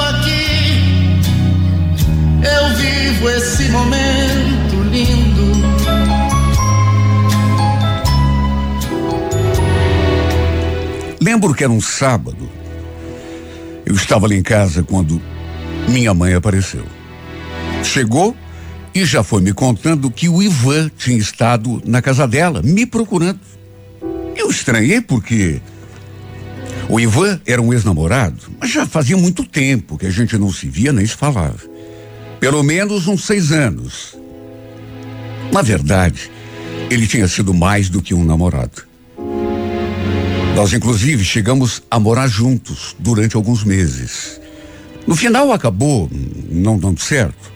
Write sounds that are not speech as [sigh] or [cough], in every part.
aqui, eu vivo esse momento lindo. Lembro que era um sábado. Eu estava ali em casa quando minha mãe apareceu. Chegou e já foi me contando que o Ivan tinha estado na casa dela, me procurando. Eu estranhei porque o Ivan era um ex-namorado, mas já fazia muito tempo que a gente não se via nem se falava. Pelo menos uns seis anos. Na verdade, ele tinha sido mais do que um namorado. Nós, inclusive, chegamos a morar juntos durante alguns meses. No final, acabou não dando certo.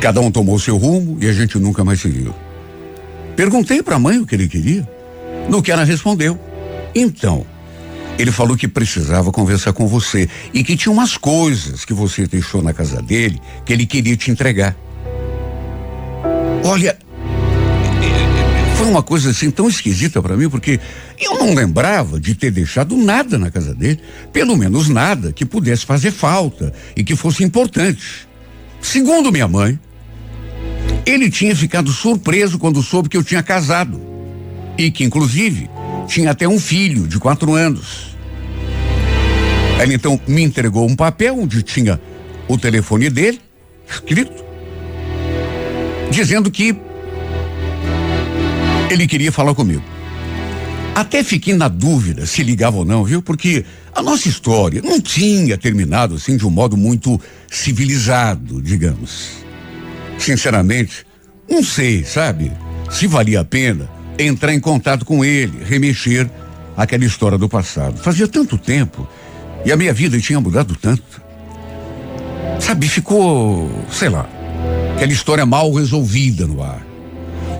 Cada um tomou seu rumo e a gente nunca mais se viu. Perguntei para a mãe o que ele queria. No que ela respondeu. Então, ele falou que precisava conversar com você e que tinha umas coisas que você deixou na casa dele que ele queria te entregar. Olha, foi uma coisa assim tão esquisita para mim, porque eu não lembrava de ter deixado nada na casa dele, pelo menos nada que pudesse fazer falta e que fosse importante. Segundo minha mãe, ele tinha ficado surpreso quando soube que eu tinha casado e que, inclusive, tinha até um filho de quatro anos. Ela então me entregou um papel onde tinha o telefone dele, escrito, dizendo que ele queria falar comigo. Até fiquei na dúvida se ligava ou não, viu? Porque a nossa história não tinha terminado assim de um modo muito civilizado, digamos. Sinceramente, não sei, sabe? Se valia a pena entrar em contato com ele, remexer aquela história do passado. Fazia tanto tempo e a minha vida tinha mudado tanto. Sabe, ficou, sei lá, aquela história mal resolvida no ar.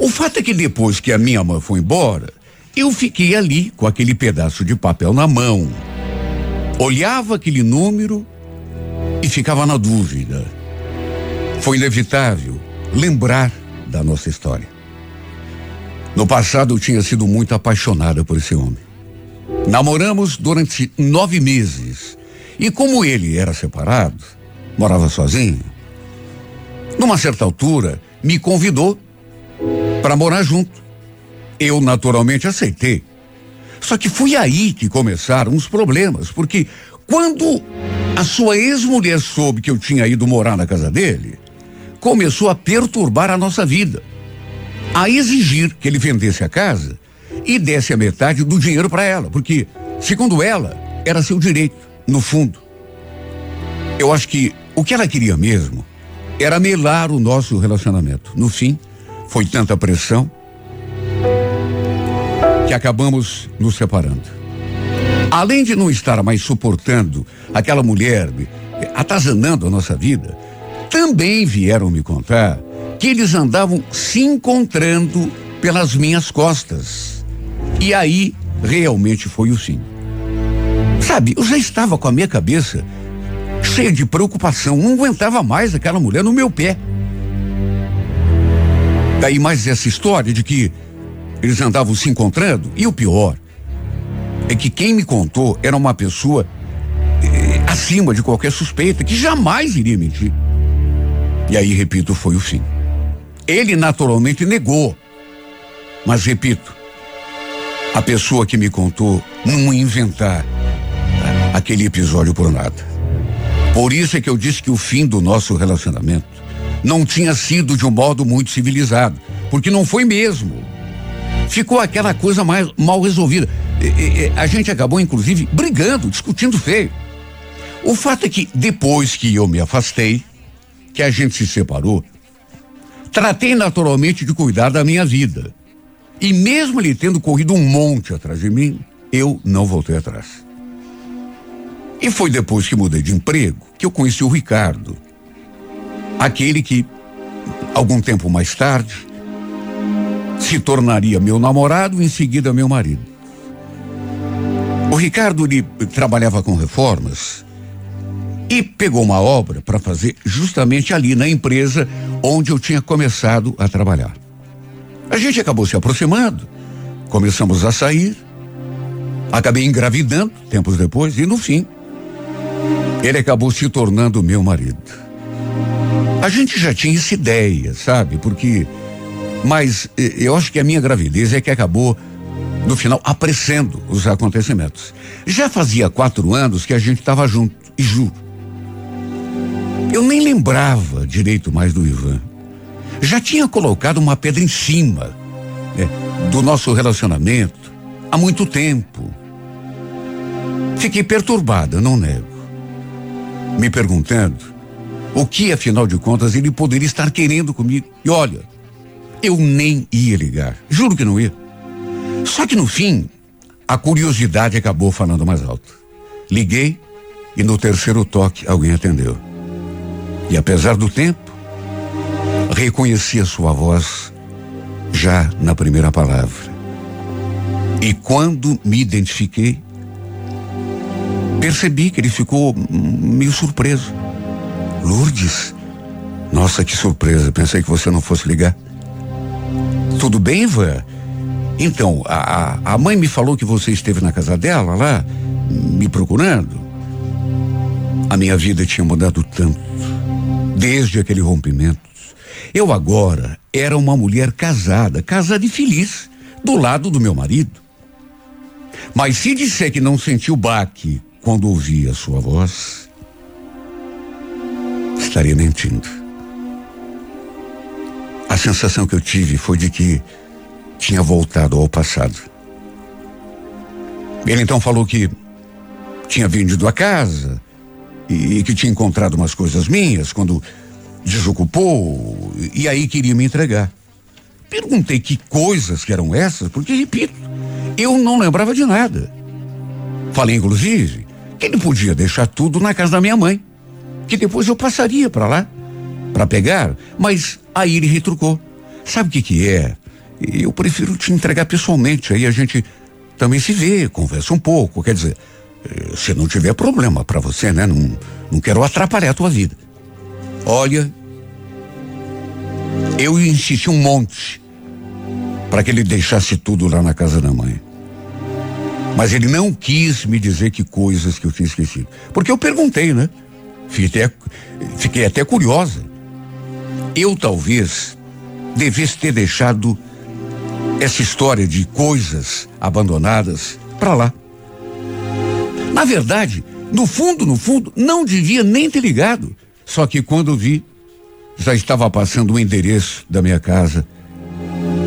O fato é que depois que a minha mãe foi embora, eu fiquei ali com aquele pedaço de papel na mão. Olhava aquele número e ficava na dúvida. Foi inevitável lembrar da nossa história. No passado eu tinha sido muito apaixonada por esse homem. Namoramos durante nove meses. E como ele era separado, morava sozinho, numa certa altura, me convidou para morar junto. Eu naturalmente aceitei. Só que foi aí que começaram os problemas, porque quando a sua ex-mulher soube que eu tinha ido morar na casa dele, começou a perturbar a nossa vida, a exigir que ele vendesse a casa e desse a metade do dinheiro para ela, porque, segundo ela, era seu direito, no fundo. Eu acho que o que ela queria mesmo era melar o nosso relacionamento. No fim, foi tanta pressão que acabamos nos separando. Além de não estar mais suportando aquela mulher atazanando a nossa vida, também vieram me contar que eles andavam se encontrando pelas minhas costas. E aí realmente foi o fim. Sabe, eu já estava com a minha cabeça cheia de preocupação, não aguentava mais aquela mulher no meu pé. Daí mais essa história de que eles andavam se encontrando, e o pior é que quem me contou era uma pessoa eh, acima de qualquer suspeita, que jamais iria mentir. E aí, repito, foi o fim. Ele naturalmente negou. Mas repito, a pessoa que me contou não inventar aquele episódio por nada. Por isso é que eu disse que o fim do nosso relacionamento não tinha sido de um modo muito civilizado, porque não foi mesmo. Ficou aquela coisa mais mal resolvida. E, e, a gente acabou, inclusive, brigando, discutindo feio. O fato é que depois que eu me afastei, que a gente se separou, tratei naturalmente de cuidar da minha vida. E mesmo ele tendo corrido um monte atrás de mim, eu não voltei atrás. E foi depois que mudei de emprego que eu conheci o Ricardo. Aquele que, algum tempo mais tarde, se tornaria meu namorado e em seguida meu marido. O Ricardo ele trabalhava com reformas e pegou uma obra para fazer justamente ali na empresa onde eu tinha começado a trabalhar. A gente acabou se aproximando, começamos a sair, acabei engravidando tempos depois e no fim ele acabou se tornando meu marido. A gente já tinha essa ideia, sabe? Porque mas eu acho que a minha gravidez é que acabou no final apressando os acontecimentos. Já fazia quatro anos que a gente estava junto, e juro. Eu nem lembrava direito mais do Ivan. Já tinha colocado uma pedra em cima né, do nosso relacionamento há muito tempo. Fiquei perturbada, não nego. Me perguntando o que, afinal de contas, ele poderia estar querendo comigo. E olha, eu nem ia ligar. Juro que não ia. Só que no fim, a curiosidade acabou falando mais alto. Liguei e no terceiro toque alguém atendeu. E apesar do tempo, reconheci a sua voz já na primeira palavra. E quando me identifiquei, percebi que ele ficou meio surpreso. Lourdes, nossa, que surpresa, pensei que você não fosse ligar. Tudo bem, Ivan? Então, a, a mãe me falou que você esteve na casa dela lá, me procurando. A minha vida tinha mudado tanto, desde aquele rompimento. Eu agora era uma mulher casada, casada e feliz, do lado do meu marido. Mas se disser que não sentiu baque quando ouvi a sua voz, estaria mentindo. A sensação que eu tive foi de que tinha voltado ao passado. Ele então falou que tinha vendido a casa e, e que tinha encontrado umas coisas minhas quando desocupou e aí queria me entregar. Perguntei que coisas que eram essas, porque, repito, eu não lembrava de nada. Falei, inclusive, que ele podia deixar tudo na casa da minha mãe, que depois eu passaria para lá para pegar, mas aí ele retrucou. Sabe o que que é? eu prefiro te entregar pessoalmente. Aí a gente também se vê, conversa um pouco. Quer dizer, se não tiver problema para você, né? Não, não quero atrapalhar a tua vida. Olha, eu insisti um monte para que ele deixasse tudo lá na casa da mãe. Mas ele não quis me dizer que coisas que eu tinha esquecido. Porque eu perguntei, né? Fiquei até, fiquei até curiosa. Eu talvez devesse ter deixado essa história de coisas abandonadas para lá. Na verdade, no fundo, no fundo, não devia nem ter ligado. Só que quando vi, já estava passando o endereço da minha casa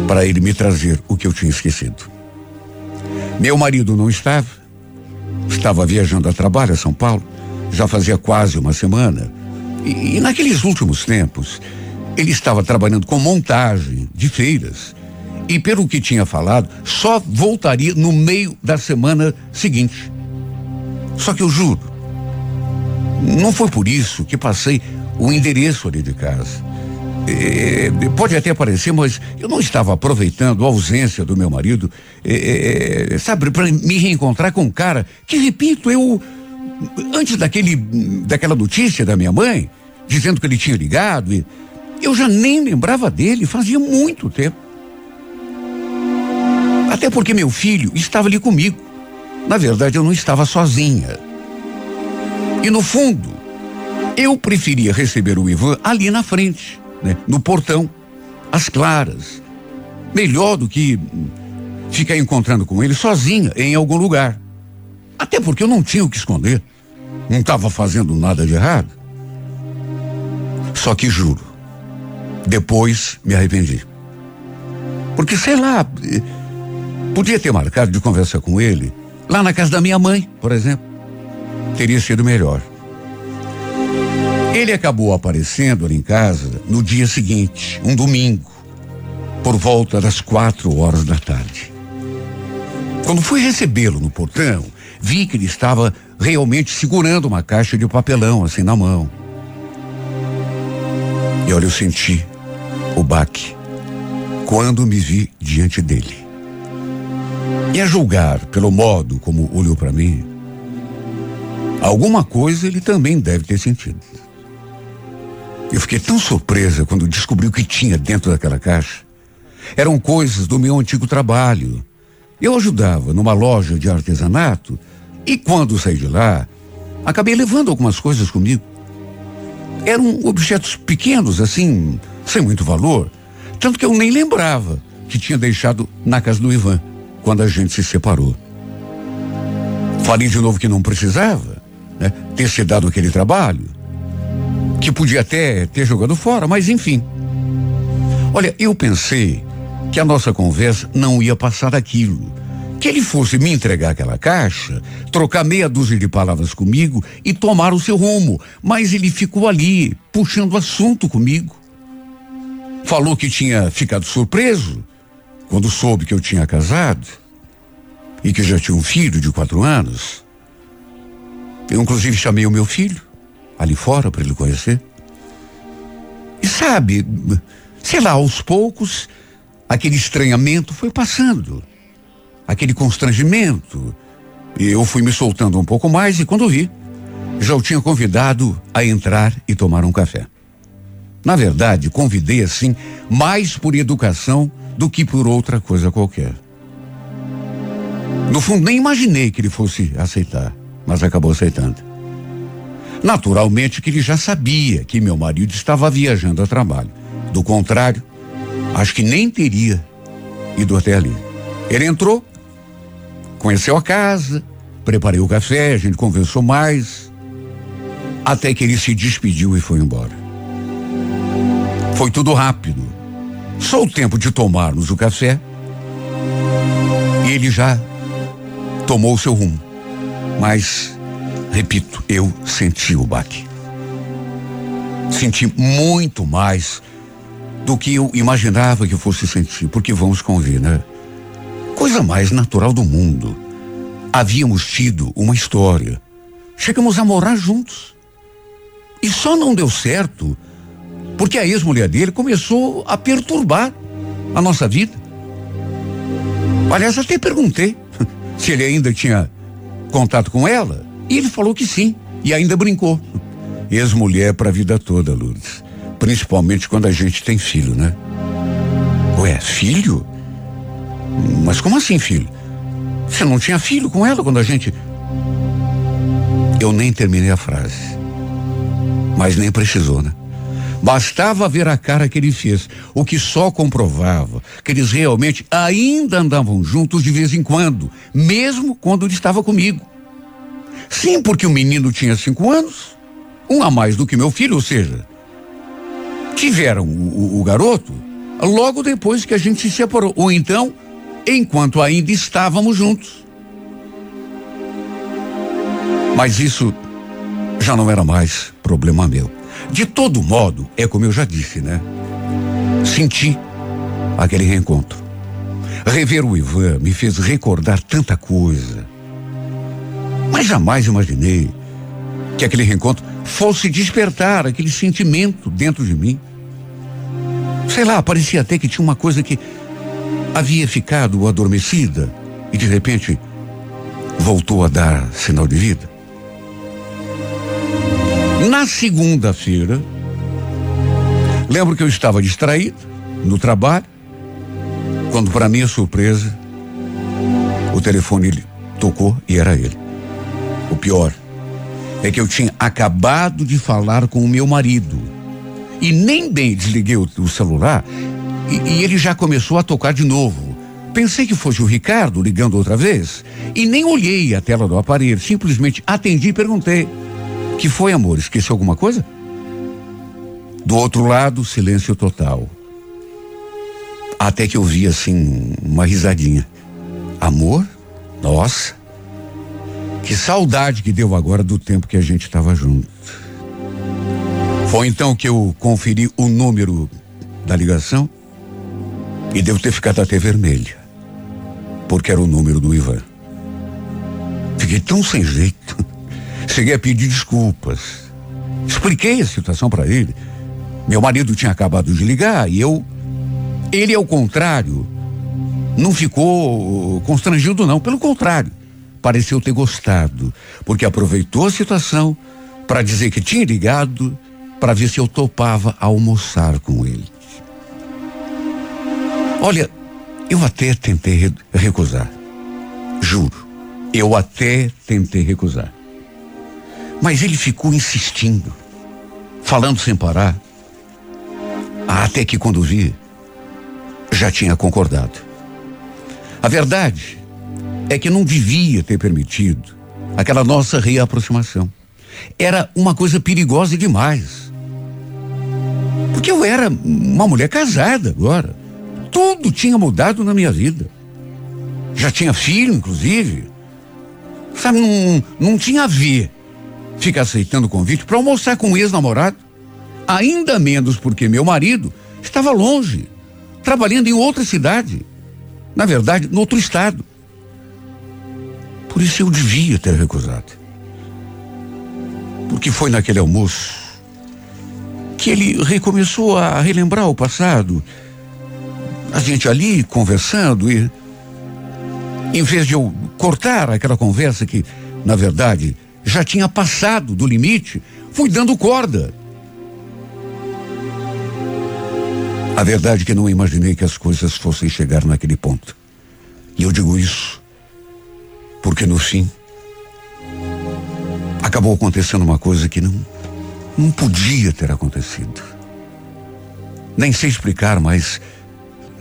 para ele me trazer o que eu tinha esquecido. Meu marido não estava, estava viajando a trabalho a São Paulo, já fazia quase uma semana. E, e naqueles últimos tempos, ele estava trabalhando com montagem de feiras e pelo que tinha falado, só voltaria no meio da semana seguinte. Só que eu juro, não foi por isso que passei o endereço ali de casa. É, pode até parecer, mas eu não estava aproveitando a ausência do meu marido, é, é, sabe, para me reencontrar com um cara que, repito, eu antes daquele daquela notícia da minha mãe dizendo que ele tinha ligado, eu já nem lembrava dele, fazia muito tempo. Até porque meu filho estava ali comigo. Na verdade, eu não estava sozinha. E no fundo, eu preferia receber o Ivan ali na frente, né? no portão, às claras. Melhor do que ficar encontrando com ele sozinha em algum lugar. Até porque eu não tinha o que esconder. Não estava fazendo nada de errado. Só que juro, depois me arrependi. Porque, sei lá, Podia ter marcado de conversar com ele lá na casa da minha mãe, por exemplo. Teria sido melhor. Ele acabou aparecendo ali em casa no dia seguinte, um domingo, por volta das quatro horas da tarde. Quando fui recebê-lo no portão, vi que ele estava realmente segurando uma caixa de papelão assim na mão. E olha, eu senti o baque quando me vi diante dele. E a julgar pelo modo como olhou para mim, alguma coisa ele também deve ter sentido. Eu fiquei tão surpresa quando descobri o que tinha dentro daquela caixa. Eram coisas do meu antigo trabalho. Eu ajudava numa loja de artesanato e quando saí de lá, acabei levando algumas coisas comigo. Eram objetos pequenos, assim, sem muito valor, tanto que eu nem lembrava que tinha deixado na casa do Ivan quando a gente se separou. Falei de novo que não precisava, né, ter se dado aquele trabalho que podia até ter jogado fora, mas enfim. Olha, eu pensei que a nossa conversa não ia passar daquilo. Que ele fosse me entregar aquela caixa, trocar meia dúzia de palavras comigo e tomar o seu rumo. Mas ele ficou ali, puxando assunto comigo. Falou que tinha ficado surpreso quando soube que eu tinha casado e que já tinha um filho de quatro anos. Eu, inclusive, chamei o meu filho ali fora para ele conhecer. E sabe, sei lá, aos poucos, aquele estranhamento foi passando, aquele constrangimento. E eu fui me soltando um pouco mais e quando vi, já o tinha convidado a entrar e tomar um café. Na verdade, convidei assim mais por educação do que por outra coisa qualquer. No fundo, nem imaginei que ele fosse aceitar, mas acabou aceitando. Naturalmente que ele já sabia que meu marido estava viajando a trabalho. Do contrário, acho que nem teria ido até ali. Ele entrou, conheceu a casa, preparei o café, a gente conversou mais, até que ele se despediu e foi embora. Foi tudo rápido. Só o tempo de tomarmos o café e ele já tomou o seu rumo. Mas Repito, eu senti o baque. Senti muito mais do que eu imaginava que fosse sentir, porque vamos convir, né? Coisa mais natural do mundo. Havíamos tido uma história. Chegamos a morar juntos. E só não deu certo porque a ex-mulher dele começou a perturbar a nossa vida. Aliás, até perguntei [laughs] se ele ainda tinha contato com ela. E ele falou que sim, e ainda brincou. Ex-mulher para a vida toda, Lourdes. Principalmente quando a gente tem filho, né? Ué, filho? Mas como assim, filho? Você não tinha filho com ela quando a gente. Eu nem terminei a frase. Mas nem precisou, né? Bastava ver a cara que ele fez, o que só comprovava que eles realmente ainda andavam juntos de vez em quando, mesmo quando ele estava comigo. Sim, porque o menino tinha cinco anos, um a mais do que meu filho, ou seja, tiveram o, o, o garoto logo depois que a gente se separou, ou então, enquanto ainda estávamos juntos. Mas isso já não era mais problema meu. De todo modo, é como eu já disse, né? Senti aquele reencontro. Rever o Ivan me fez recordar tanta coisa. Mas jamais imaginei que aquele reencontro fosse despertar aquele sentimento dentro de mim. Sei lá, parecia até que tinha uma coisa que havia ficado adormecida e de repente voltou a dar sinal de vida. Na segunda-feira, lembro que eu estava distraído no trabalho, quando, para minha surpresa, o telefone tocou e era ele. O pior é que eu tinha acabado de falar com o meu marido. E nem bem desliguei o, o celular e, e ele já começou a tocar de novo. Pensei que fosse o Ricardo ligando outra vez e nem olhei a tela do aparelho. Simplesmente atendi e perguntei: Que foi, amor? Esqueceu alguma coisa? Do outro lado, silêncio total. Até que eu vi assim uma risadinha. Amor? Nossa. Que saudade que deu agora do tempo que a gente estava junto. Foi então que eu conferi o número da ligação e devo ter ficado até vermelha, porque era o número do Ivan. Fiquei tão sem jeito. Cheguei a pedir desculpas. Expliquei a situação para ele. Meu marido tinha acabado de ligar e eu. Ele, ao contrário, não ficou constrangido, não. Pelo contrário, pareceu ter gostado, porque aproveitou a situação para dizer que tinha ligado para ver se eu topava almoçar com ele. Olha, eu até tentei recusar. Juro, eu até tentei recusar. Mas ele ficou insistindo, falando sem parar. Até que quando vi, já tinha concordado. A verdade é que não devia ter permitido aquela nossa reaproximação. Era uma coisa perigosa demais. Porque eu era uma mulher casada agora. Tudo tinha mudado na minha vida. Já tinha filho, inclusive. Sabe, não, não tinha a ver ficar aceitando o convite para almoçar com um ex-namorado. Ainda menos porque meu marido estava longe, trabalhando em outra cidade. Na verdade, no outro estado. Por isso eu devia ter recusado. Porque foi naquele almoço que ele recomeçou a relembrar o passado. A gente ali conversando e em vez de eu cortar aquela conversa que, na verdade, já tinha passado do limite, fui dando corda. A verdade é que não imaginei que as coisas fossem chegar naquele ponto. E eu digo isso porque no fim acabou acontecendo uma coisa que não não podia ter acontecido. Nem sei explicar, mas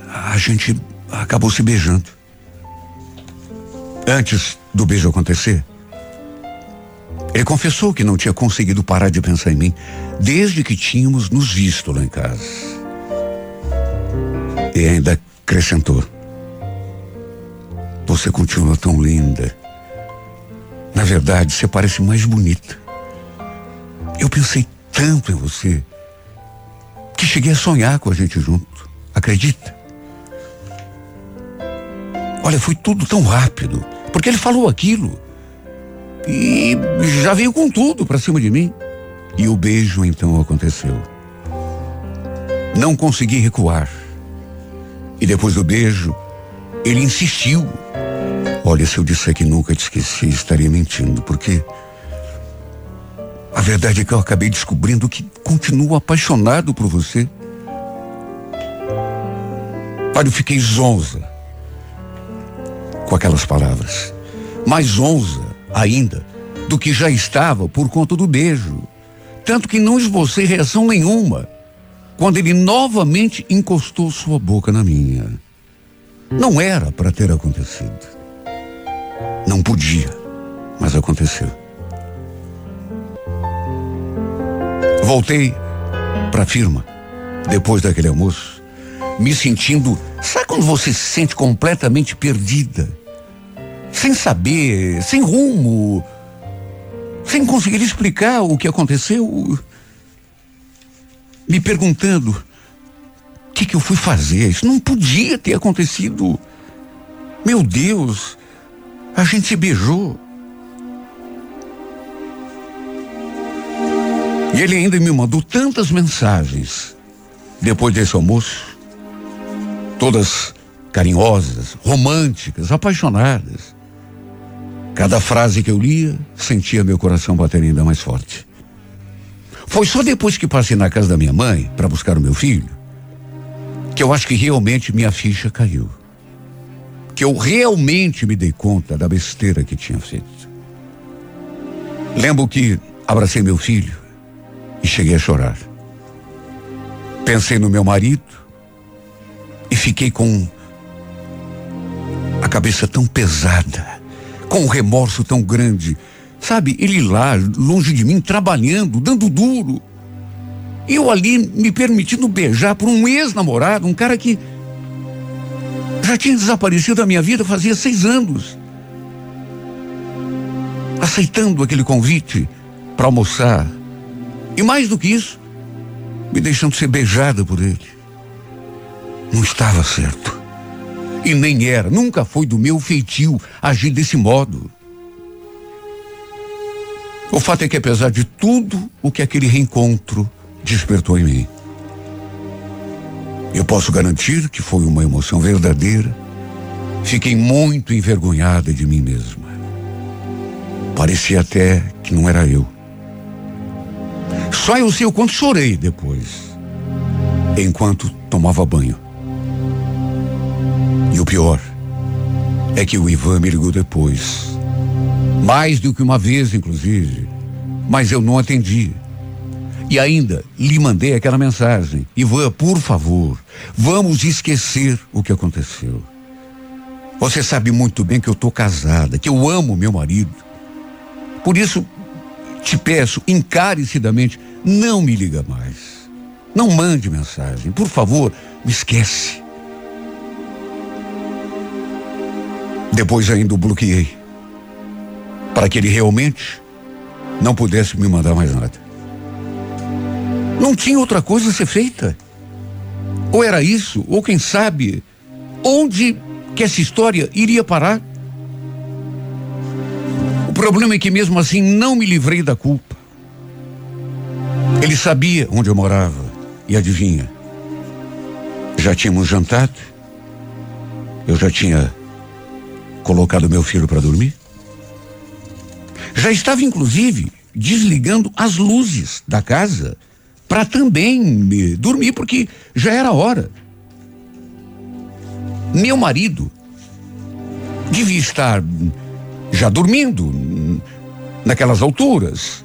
a gente acabou se beijando. Antes do beijo acontecer, ele confessou que não tinha conseguido parar de pensar em mim desde que tínhamos nos visto lá em casa. E ainda acrescentou: Você continua tão linda. Na verdade, você parece mais bonita. Eu pensei tanto em você que cheguei a sonhar com a gente junto. Acredita? Olha, foi tudo tão rápido, porque ele falou aquilo e já veio com tudo para cima de mim. E o beijo então aconteceu. Não consegui recuar. E depois do beijo, ele insistiu. Olha, se eu disser que nunca te esqueci, estaria mentindo, porque a verdade é que eu acabei descobrindo que continuo apaixonado por você. Olha, eu fiquei zonza com aquelas palavras. Mais zonza ainda do que já estava por conta do beijo. Tanto que não esbocei reação nenhuma quando ele novamente encostou sua boca na minha. Não era para ter acontecido. Não podia, mas aconteceu. Voltei para a firma depois daquele almoço, me sentindo, sabe quando você se sente completamente perdida? Sem saber, sem rumo, sem conseguir explicar o que aconteceu me perguntando o que, que eu fui fazer. Isso não podia ter acontecido. Meu Deus, a gente se beijou. E ele ainda me mandou tantas mensagens depois desse almoço, todas carinhosas, românticas, apaixonadas. Cada frase que eu lia, sentia meu coração bater ainda mais forte. Foi só depois que passei na casa da minha mãe para buscar o meu filho que eu acho que realmente minha ficha caiu. Que eu realmente me dei conta da besteira que tinha feito. Lembro que abracei meu filho e cheguei a chorar. Pensei no meu marido e fiquei com a cabeça tão pesada, com um remorso tão grande Sabe, ele lá, longe de mim, trabalhando, dando duro. Eu ali me permitindo beijar por um ex-namorado, um cara que já tinha desaparecido da minha vida fazia seis anos. Aceitando aquele convite para almoçar. E mais do que isso, me deixando ser beijada por ele. Não estava certo. E nem era, nunca foi do meu feitio agir desse modo. O fato é que apesar de tudo o que aquele reencontro despertou em mim, eu posso garantir que foi uma emoção verdadeira. Fiquei muito envergonhada de mim mesma. Parecia até que não era eu. Só eu sei o quanto chorei depois, enquanto tomava banho. E o pior é que o Ivan me ligou depois. Mais do que uma vez, inclusive. Mas eu não atendi. E ainda lhe mandei aquela mensagem. Ivan, por favor, vamos esquecer o que aconteceu. Você sabe muito bem que eu estou casada, que eu amo meu marido. Por isso, te peço encarecidamente, não me liga mais. Não mande mensagem. Por favor, me esquece. Depois ainda o bloqueei. Para que ele realmente não pudesse me mandar mais nada. Não tinha outra coisa a ser feita. Ou era isso, ou quem sabe, onde que essa história iria parar. O problema é que mesmo assim não me livrei da culpa. Ele sabia onde eu morava e adivinha. Já tínhamos jantado. Eu já tinha colocado meu filho para dormir. Já estava inclusive desligando as luzes da casa para também dormir, porque já era hora. Meu marido devia estar já dormindo naquelas alturas.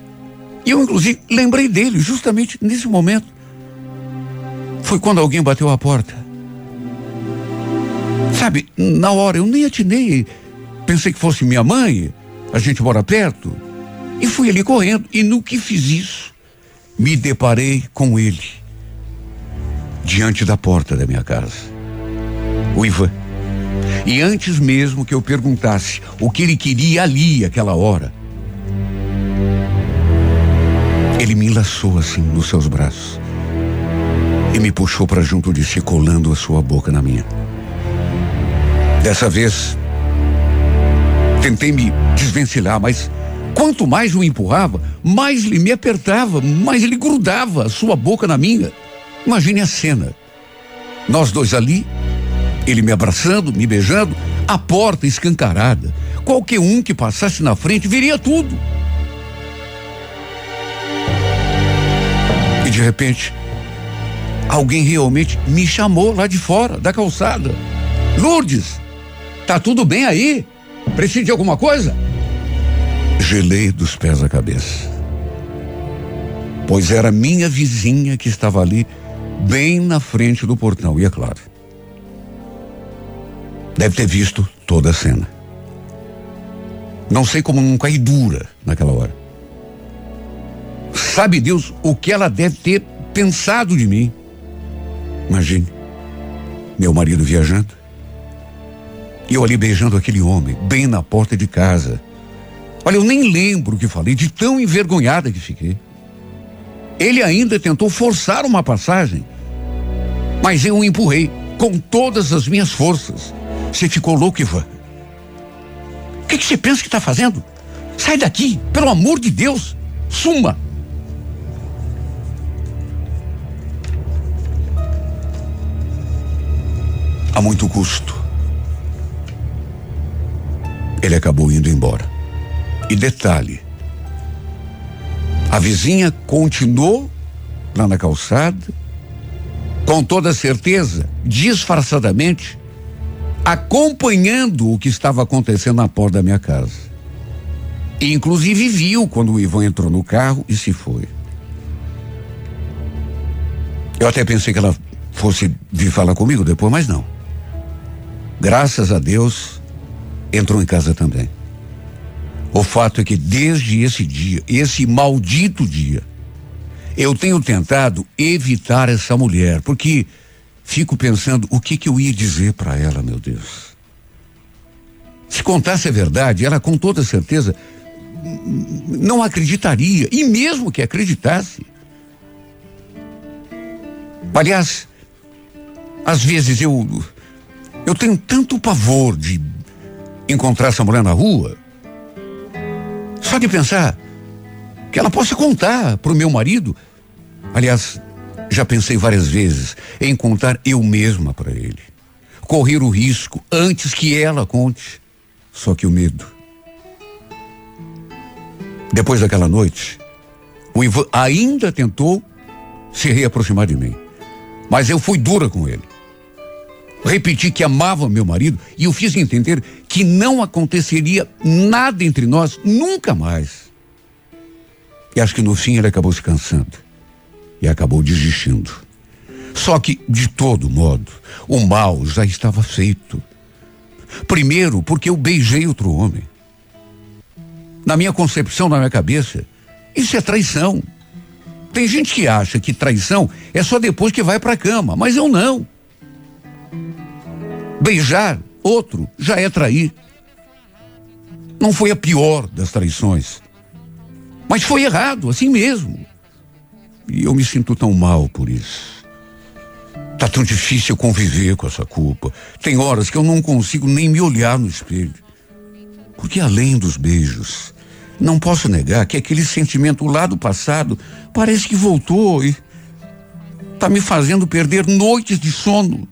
E eu, inclusive, lembrei dele justamente nesse momento. Foi quando alguém bateu a porta. Sabe, na hora eu nem atinei. Pensei que fosse minha mãe, a gente mora perto. E fui ali correndo. E no que fiz isso, me deparei com ele diante da porta da minha casa. O Ivan. E antes mesmo que eu perguntasse o que ele queria ali, aquela hora, ele me laçou assim nos seus braços e me puxou para junto de si, colando a sua boca na minha. Dessa vez, tentei me desvencilhar, mas Quanto mais o empurrava, mais ele me apertava, mais ele grudava a sua boca na minha. Imagine a cena. Nós dois ali, ele me abraçando, me beijando, a porta escancarada. Qualquer um que passasse na frente viria tudo. E de repente, alguém realmente me chamou lá de fora, da calçada. Lourdes, tá tudo bem aí? Precisa de alguma coisa? Gelei dos pés à cabeça. Pois era minha vizinha que estava ali, bem na frente do portão, e é claro. Deve ter visto toda a cena. Não sei como não caí dura naquela hora. Sabe Deus o que ela deve ter pensado de mim. Imagine, meu marido viajando. E eu ali beijando aquele homem, bem na porta de casa. Olha, eu nem lembro o que falei, de tão envergonhada que fiquei. Ele ainda tentou forçar uma passagem, mas eu o empurrei com todas as minhas forças. Você ficou louco, Ivan? O que, que você pensa que está fazendo? Sai daqui, pelo amor de Deus! Suma! A muito custo. Ele acabou indo embora. E detalhe: a vizinha continuou lá na calçada, com toda certeza, disfarçadamente, acompanhando o que estava acontecendo na porta da minha casa. E, inclusive viu quando o Ivan entrou no carro e se foi. Eu até pensei que ela fosse vir falar comigo depois, mas não. Graças a Deus, entrou em casa também. O fato é que desde esse dia, esse maldito dia, eu tenho tentado evitar essa mulher, porque fico pensando o que que eu ia dizer para ela, meu Deus. Se contasse a verdade, ela com toda certeza não acreditaria, e mesmo que acreditasse. Aliás, às vezes eu eu tenho tanto pavor de encontrar essa mulher na rua só de pensar Que ela possa contar pro meu marido. Aliás, já pensei várias vezes em contar eu mesma para ele. Correr o risco antes que ela conte. Só que o medo. Depois daquela noite, o Ivan ainda tentou se reaproximar de mim. Mas eu fui dura com ele. Repeti que amava meu marido e o fiz entender que não aconteceria nada entre nós nunca mais. E acho que no fim ele acabou se cansando e acabou desistindo. Só que, de todo modo, o mal já estava feito. Primeiro, porque eu beijei outro homem. Na minha concepção, na minha cabeça, isso é traição. Tem gente que acha que traição é só depois que vai para a cama, mas eu não. Beijar outro já é trair. Não foi a pior das traições. Mas foi errado, assim mesmo. E eu me sinto tão mal por isso. Tá tão difícil conviver com essa culpa. Tem horas que eu não consigo nem me olhar no espelho. Porque além dos beijos, não posso negar que aquele sentimento lá do passado parece que voltou e tá me fazendo perder noites de sono.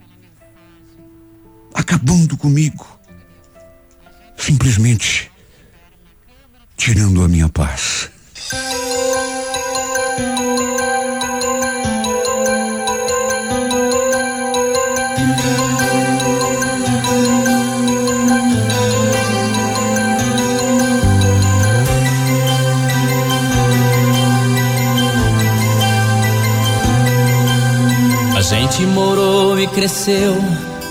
Acabando comigo. Simplesmente tirando a minha paz. gente morou e cresceu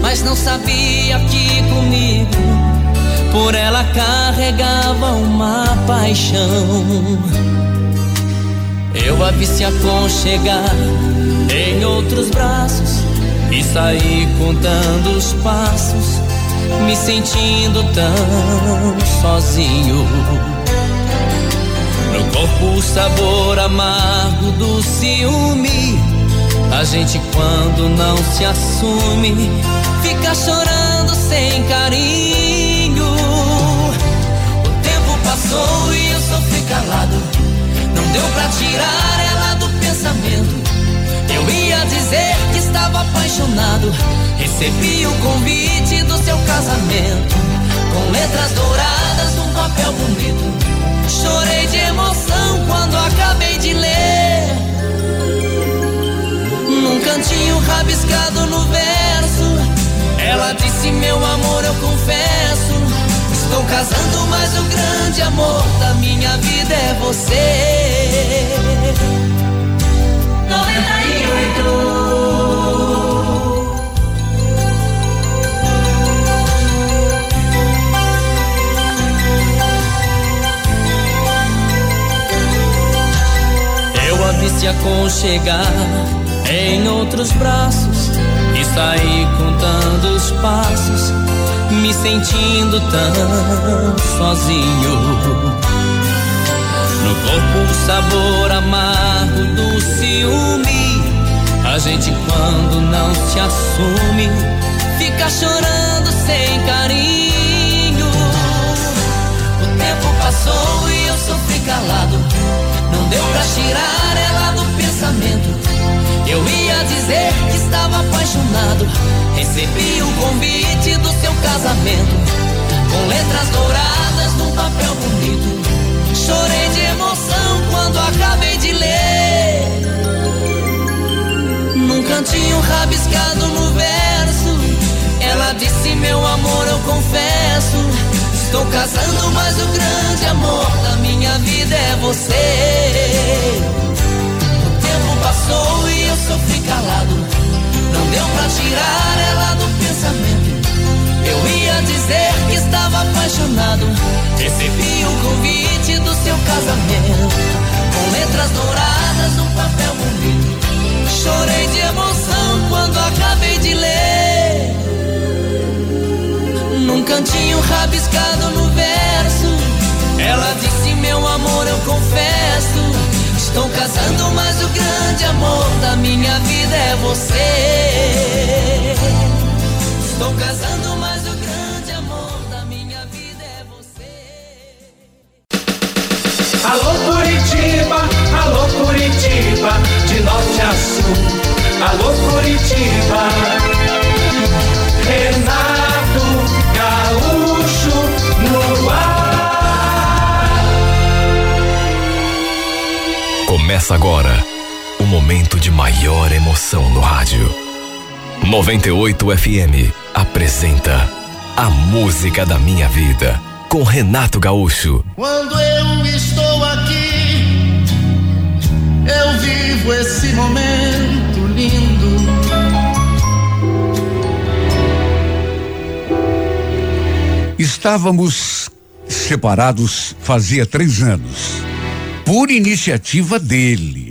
mas não sabia que comigo por ela carregava uma paixão. Eu a vi se aconchegar em outros braços e saí contando os passos, me sentindo tão sozinho. No corpo o sabor amargo do ciúme a gente quando não se assume fica chorando sem carinho. O tempo passou e eu sofri calado. Não deu pra tirar ela do pensamento. Eu ia dizer que estava apaixonado. Recebi o convite do seu casamento. Com letras douradas num papel bonito. Chorei de emoção quando acabei de ler num cantinho rabiscado no verso. Ela disse: Meu amor, eu confesso. Estou casando, mas o grande amor da minha vida é você. 98 Eu a vi se aconchegar em outros braços e saí contando os passos, me sentindo tão sozinho. No corpo o sabor amargo do ciúme, a gente quando não se assume, fica chorando sem carinho. O tempo passou e eu sofri calado, não deu pra tirar ela do pensamento. Eu ia dizer que estava apaixonado. Recebi o convite do seu casamento. Com letras douradas num papel bonito. Chorei de emoção quando acabei de ler. Num cantinho rabiscado no verso. Ela disse: Meu amor, eu confesso. Estou casando, mas o grande amor da minha vida é você passou e eu sofri calado. Não deu pra tirar ela do pensamento. Eu ia dizer que estava apaixonado. Recebi o convite do seu casamento. Grande amor da minha vida é você. Estou casando, mas o grande amor da minha vida é você. Alô Curitiba, alô Curitiba, de norte a sul. Alô Curitiba, Renato Gaúcho no ar. Começa agora momento de maior emoção no rádio. 98 FM apresenta A Música da Minha Vida com Renato Gaúcho. Quando eu estou aqui, eu vivo esse momento lindo. Estávamos separados fazia três anos, por iniciativa dele,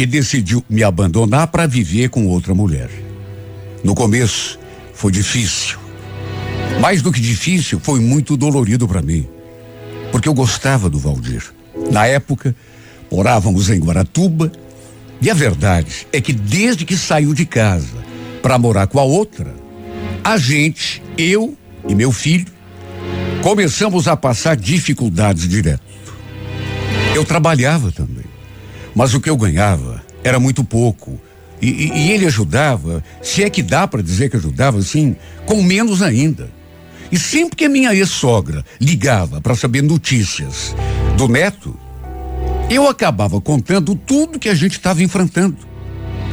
que decidiu me abandonar para viver com outra mulher. No começo foi difícil. Mais do que difícil, foi muito dolorido para mim, porque eu gostava do Valdir. Na época, morávamos em Guaratuba, e a verdade é que desde que saiu de casa para morar com a outra, a gente, eu e meu filho, começamos a passar dificuldades direto. Eu trabalhava também, mas o que eu ganhava era muito pouco. E, e- e ele ajudava, se é que dá para dizer que ajudava assim, com menos ainda. E sempre que a minha ex-sogra ligava para saber notícias do neto, eu acabava contando tudo que a gente estava enfrentando.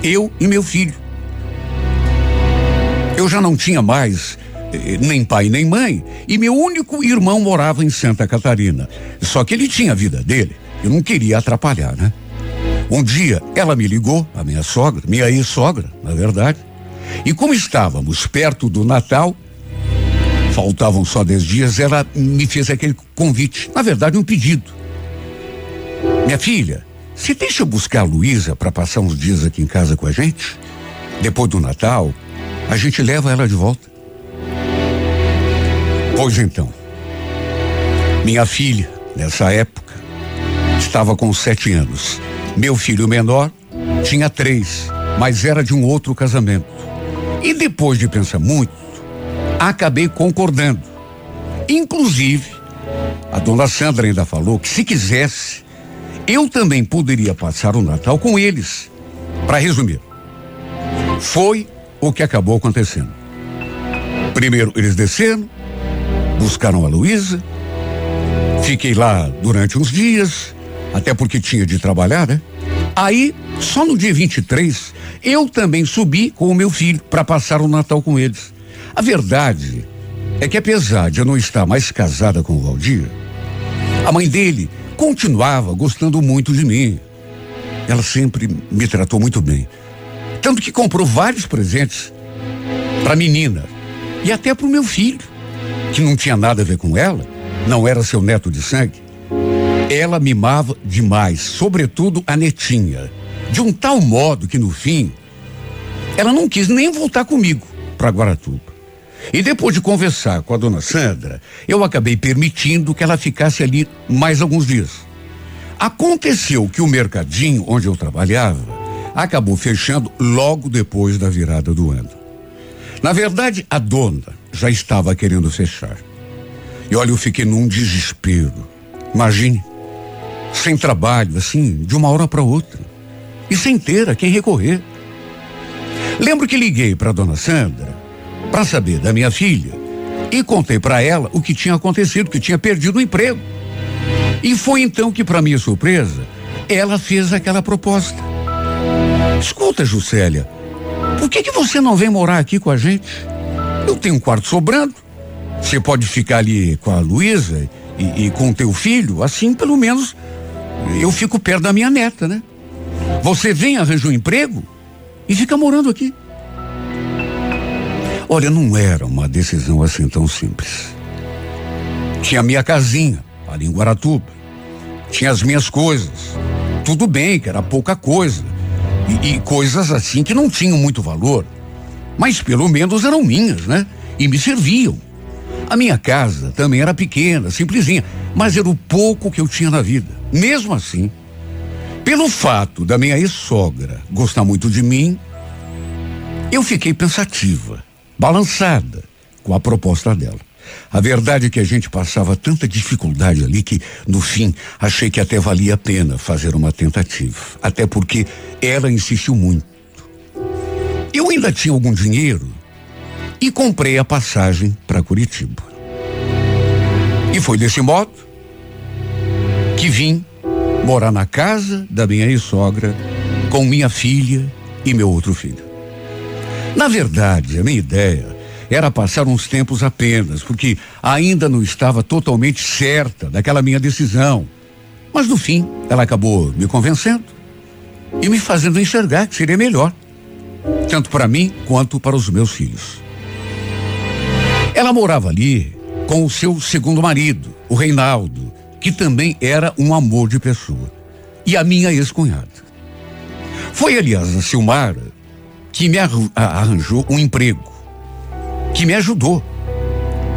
Eu e meu filho. Eu já não tinha mais eh, nem pai nem mãe, e meu único irmão morava em Santa Catarina. Só que ele tinha a vida dele. Eu não queria atrapalhar, né? Um dia ela me ligou, a minha sogra, minha ex-sogra, na verdade. E como estávamos perto do Natal, faltavam só dez dias, ela me fez aquele convite, na verdade, um pedido. Minha filha, você deixa eu buscar a Luísa para passar uns dias aqui em casa com a gente? Depois do Natal, a gente leva ela de volta. Pois então, minha filha, nessa época, estava com sete anos. Meu filho menor tinha três, mas era de um outro casamento. E depois de pensar muito, acabei concordando. Inclusive, a dona Sandra ainda falou que se quisesse, eu também poderia passar o Natal com eles. Para resumir, foi o que acabou acontecendo. Primeiro eles desceram, buscaram a Luísa, fiquei lá durante uns dias, até porque tinha de trabalhar, né? Aí, só no dia 23, eu também subi com o meu filho para passar o Natal com eles. A verdade é que apesar de eu não estar mais casada com o Valdir, a mãe dele continuava gostando muito de mim. Ela sempre me tratou muito bem. Tanto que comprou vários presentes para a menina e até para o meu filho, que não tinha nada a ver com ela, não era seu neto de sangue. Ela mimava demais, sobretudo a netinha, de um tal modo que no fim ela não quis nem voltar comigo para Guaratuba. E depois de conversar com a dona Sandra, eu acabei permitindo que ela ficasse ali mais alguns dias. Aconteceu que o mercadinho onde eu trabalhava acabou fechando logo depois da virada do ano. Na verdade, a dona já estava querendo fechar. E olha, eu fiquei num desespero. Imagine, sem trabalho, assim, de uma hora para outra. E sem ter a quem recorrer. Lembro que liguei para dona Sandra para saber da minha filha e contei para ela o que tinha acontecido, que tinha perdido o emprego. E foi então que, para minha surpresa, ela fez aquela proposta. Escuta, Juscelia, por que que você não vem morar aqui com a gente? Eu tenho um quarto sobrando. Você pode ficar ali com a Luísa e, e com o teu filho, assim pelo menos eu fico perto da minha neta, né? Você vem, arranja um emprego e fica morando aqui. Olha, não era uma decisão assim tão simples. Tinha minha casinha ali em Guaratuba. Tinha as minhas coisas. Tudo bem, que era pouca coisa. E, e coisas assim que não tinham muito valor. Mas pelo menos eram minhas, né? E me serviam. A minha casa também era pequena, simplesinha, mas era o pouco que eu tinha na vida. Mesmo assim, pelo fato da minha ex-sogra gostar muito de mim, eu fiquei pensativa, balançada com a proposta dela. A verdade é que a gente passava tanta dificuldade ali que, no fim, achei que até valia a pena fazer uma tentativa. Até porque ela insistiu muito. Eu ainda tinha algum dinheiro e comprei a passagem para Curitiba. E foi desse modo que vim morar na casa da minha ex-sogra com minha filha e meu outro filho. Na verdade, a minha ideia era passar uns tempos apenas, porque ainda não estava totalmente certa daquela minha decisão. Mas no fim, ela acabou me convencendo e me fazendo enxergar que seria melhor, tanto para mim quanto para os meus filhos. Ela morava ali com o seu segundo marido, o Reinaldo, que também era um amor de pessoa, e a minha ex-cunhada. Foi, aliás, a Silmara que me arranjou um emprego, que me ajudou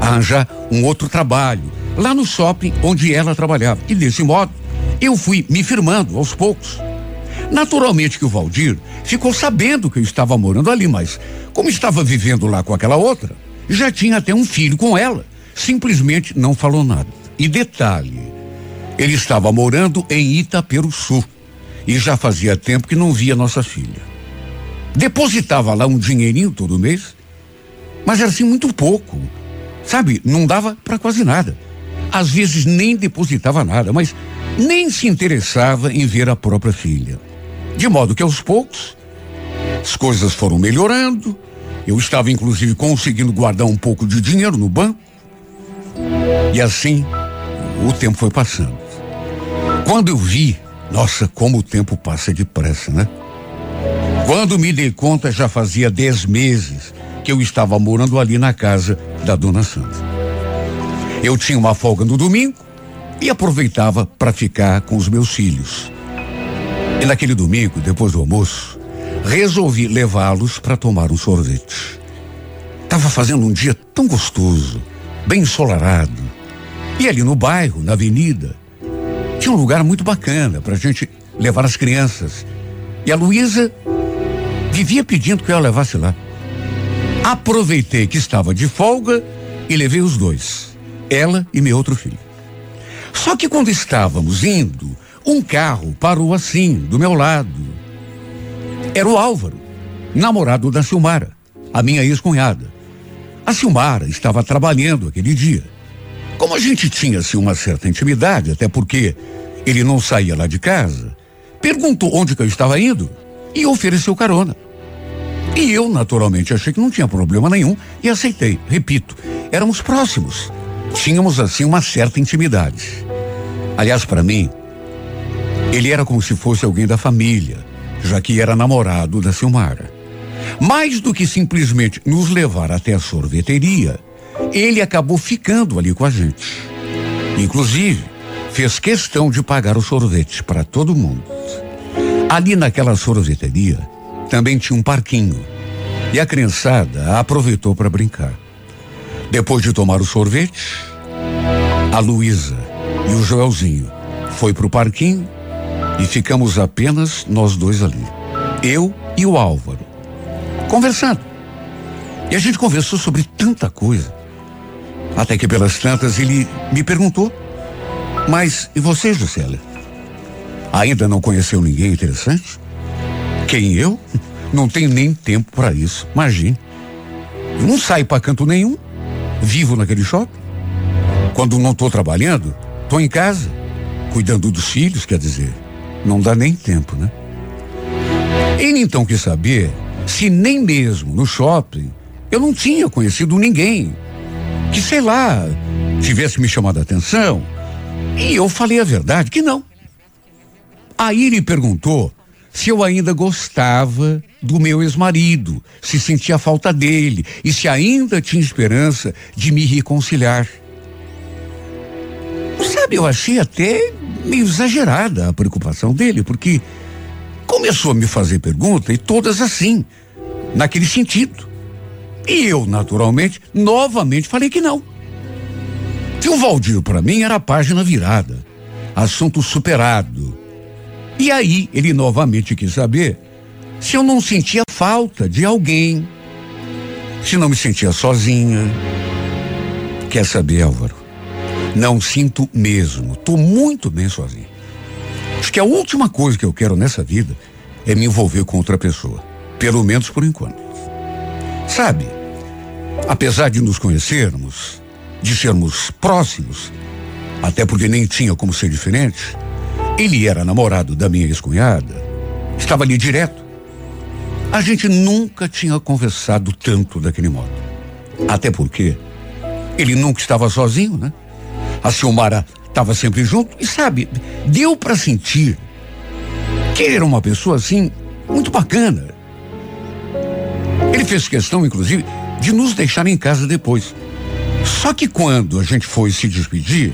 a arranjar um outro trabalho lá no shopping onde ela trabalhava. E desse modo, eu fui me firmando aos poucos. Naturalmente que o Valdir ficou sabendo que eu estava morando ali, mas como estava vivendo lá com aquela outra, já tinha até um filho com ela. Simplesmente não falou nada. E detalhe, ele estava morando em Itaperuçu e já fazia tempo que não via nossa filha. Depositava lá um dinheirinho todo mês, mas era assim muito pouco. Sabe, não dava para quase nada. Às vezes nem depositava nada, mas nem se interessava em ver a própria filha. De modo que aos poucos as coisas foram melhorando, eu estava inclusive conseguindo guardar um pouco de dinheiro no banco. E assim, o tempo foi passando. Quando eu vi, nossa, como o tempo passa depressa, né? Quando me dei conta, já fazia dez meses que eu estava morando ali na casa da dona Sandra. Eu tinha uma folga no domingo e aproveitava para ficar com os meus filhos. E naquele domingo, depois do almoço, resolvi levá-los para tomar um sorvete. Tava fazendo um dia tão gostoso, bem ensolarado. E ali no bairro, na avenida, tinha um lugar muito bacana para a gente levar as crianças. E a Luísa vivia pedindo que eu a levasse lá. Aproveitei que estava de folga e levei os dois, ela e meu outro filho. Só que quando estávamos indo, um carro parou assim, do meu lado. Era o Álvaro, namorado da Silmara, a minha ex-cunhada. A Silmara estava trabalhando aquele dia. Como a gente tinha assim, uma certa intimidade, até porque ele não saía lá de casa, perguntou onde que eu estava indo e ofereceu carona. E eu, naturalmente, achei que não tinha problema nenhum e aceitei. Repito, éramos próximos. Tínhamos, assim, uma certa intimidade. Aliás, para mim, ele era como se fosse alguém da família já que era namorado da Silmara. Mais do que simplesmente nos levar até a sorveteria, ele acabou ficando ali com a gente. Inclusive, fez questão de pagar o sorvete para todo mundo. Ali naquela sorveteria também tinha um parquinho e a criançada aproveitou para brincar. Depois de tomar o sorvete, a Luísa e o Joelzinho foi para o parquinho e ficamos apenas nós dois ali. Eu e o Álvaro. Conversando. E a gente conversou sobre tanta coisa. Até que pelas tantas ele me perguntou: Mas e você, Juscelia? Ainda não conheceu ninguém interessante? Quem eu? Não tenho nem tempo para isso. Imagine. Não saio para canto nenhum. Vivo naquele shopping. Quando não estou trabalhando, estou em casa, cuidando dos filhos, quer dizer. Não dá nem tempo, né? Ele então quis saber se nem mesmo no shopping eu não tinha conhecido ninguém que, sei lá, tivesse me chamado a atenção. E eu falei a verdade que não. Aí ele perguntou se eu ainda gostava do meu ex-marido, se sentia falta dele e se ainda tinha esperança de me reconciliar. Sabe, eu achei até meio exagerada a preocupação dele, porque começou a me fazer perguntas e todas assim, naquele sentido. E eu, naturalmente, novamente falei que não. Tio Valdir, para mim, era a página virada, assunto superado. E aí ele novamente quis saber se eu não sentia falta de alguém, se não me sentia sozinha. Quer saber, Álvaro? Não sinto mesmo. Tô muito bem sozinho. Acho que a última coisa que eu quero nessa vida é me envolver com outra pessoa. Pelo menos por enquanto. Sabe, apesar de nos conhecermos, de sermos próximos, até porque nem tinha como ser diferente, ele era namorado da minha ex-cunhada, estava ali direto. A gente nunca tinha conversado tanto daquele modo. Até porque ele nunca estava sozinho, né? A Silmara estava sempre junto e sabe, deu para sentir que ele era uma pessoa assim muito bacana. Ele fez questão, inclusive, de nos deixar em casa depois. Só que quando a gente foi se despedir,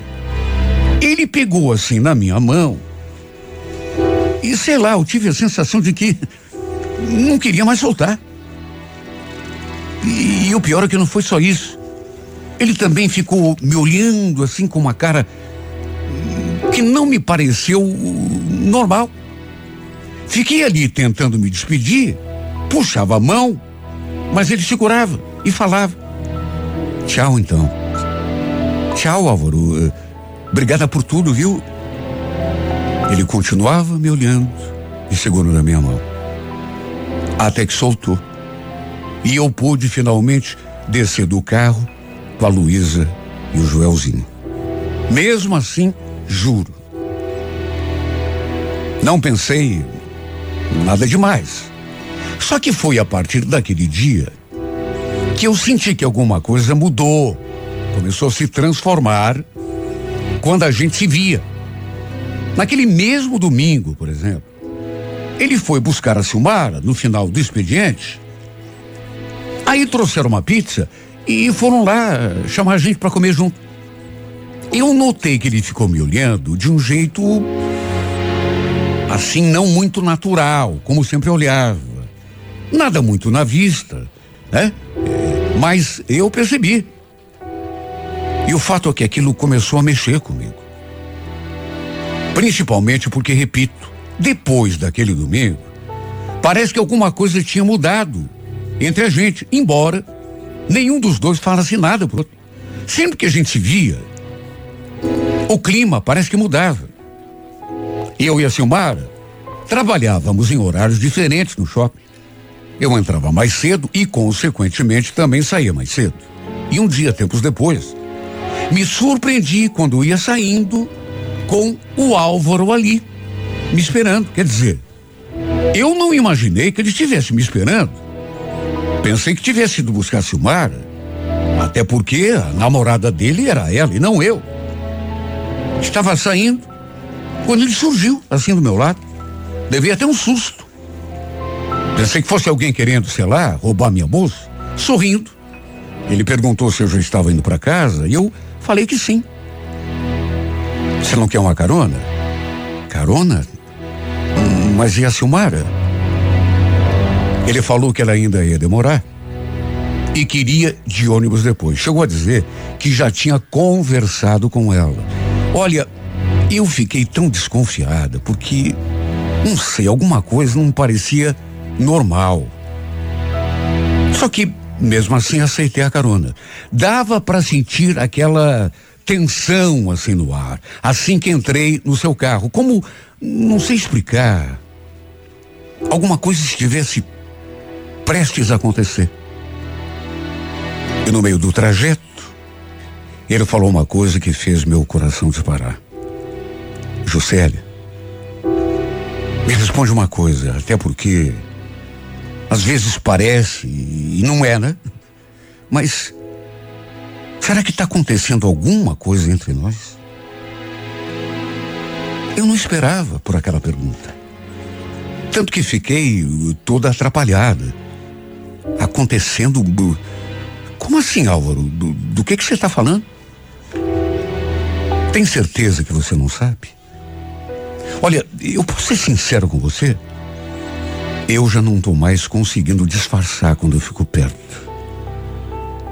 ele pegou assim na minha mão e sei lá, eu tive a sensação de que não queria mais soltar. E, e o pior é que não foi só isso. Ele também ficou me olhando assim com uma cara que não me pareceu normal. Fiquei ali tentando me despedir, puxava a mão, mas ele segurava e falava: Tchau, então. Tchau, Álvaro. Obrigada por tudo, viu? Ele continuava me olhando e segurando na minha mão. Até que soltou. E eu pude finalmente descer do carro com a Luísa e o Joelzinho. Mesmo assim, juro. Não pensei nada demais. Só que foi a partir daquele dia que eu senti que alguma coisa mudou. Começou a se transformar quando a gente se via. Naquele mesmo domingo, por exemplo, ele foi buscar a Silmara no final do expediente. Aí trouxeram uma pizza e foram lá chamar a gente para comer junto. Eu notei que ele ficou me olhando de um jeito assim não muito natural, como sempre olhava. Nada muito na vista, né? Mas eu percebi. E o fato é que aquilo começou a mexer comigo. Principalmente porque, repito, depois daquele domingo, parece que alguma coisa tinha mudado entre a gente, embora nenhum dos dois falasse nada pro outro. Sempre que a gente se via, o clima parece que mudava. Eu e a Silmara trabalhávamos em horários diferentes no shopping. Eu entrava mais cedo e, consequentemente, também saía mais cedo. E um dia, tempos depois, me surpreendi quando ia saindo com o Álvaro ali, me esperando. Quer dizer, eu não imaginei que ele estivesse me esperando. Pensei que tivesse ido buscar a Silmara, até porque a namorada dele era ela e não eu. Estava saindo quando ele surgiu assim do meu lado. Devia ter um susto. Pensei que fosse alguém querendo, sei lá, roubar minha bolsa. Sorrindo. Ele perguntou se eu já estava indo para casa e eu falei que sim. Você não quer uma carona? Carona? Mas e a Silmara? Ele falou que ela ainda ia demorar e queria de ônibus depois. Chegou a dizer que já tinha conversado com ela. Olha, eu fiquei tão desconfiada porque, não sei, alguma coisa não parecia normal. Só que, mesmo assim, aceitei a carona. Dava para sentir aquela tensão assim no ar, assim que entrei no seu carro, como, não sei explicar, alguma coisa estivesse prestes a acontecer. E no meio do trajeto, ele falou uma coisa que fez meu coração disparar. Juscelia, me responde uma coisa, até porque às vezes parece, e não é, né? Mas será que está acontecendo alguma coisa entre nós? Eu não esperava por aquela pergunta. Tanto que fiquei toda atrapalhada. Acontecendo. Como assim, Álvaro? Do, do que, que você está falando? Tem certeza que você não sabe? Olha, eu posso ser sincero com você? Eu já não estou mais conseguindo disfarçar quando eu fico perto.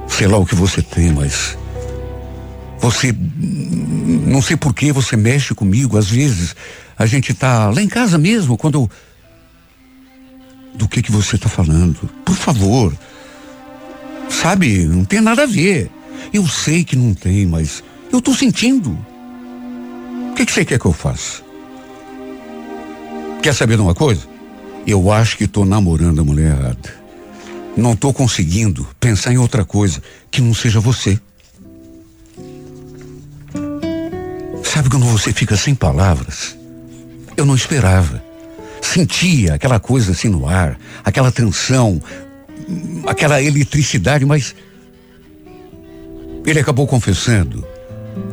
Sei lá o que você tem, mas Você, não sei por que você mexe comigo, às vezes a gente tá lá em casa mesmo, quando eu, do que que você está falando? Por favor. Sabe, não tem nada a ver. Eu sei que não tem, mas eu estou sentindo. O que, que você quer que eu faça? Quer saber de uma coisa? Eu acho que estou namorando a mulher errada. Não estou conseguindo pensar em outra coisa que não seja você. Sabe quando você fica sem palavras? Eu não esperava. Sentia aquela coisa assim no ar, aquela tensão, aquela eletricidade, mas ele acabou confessando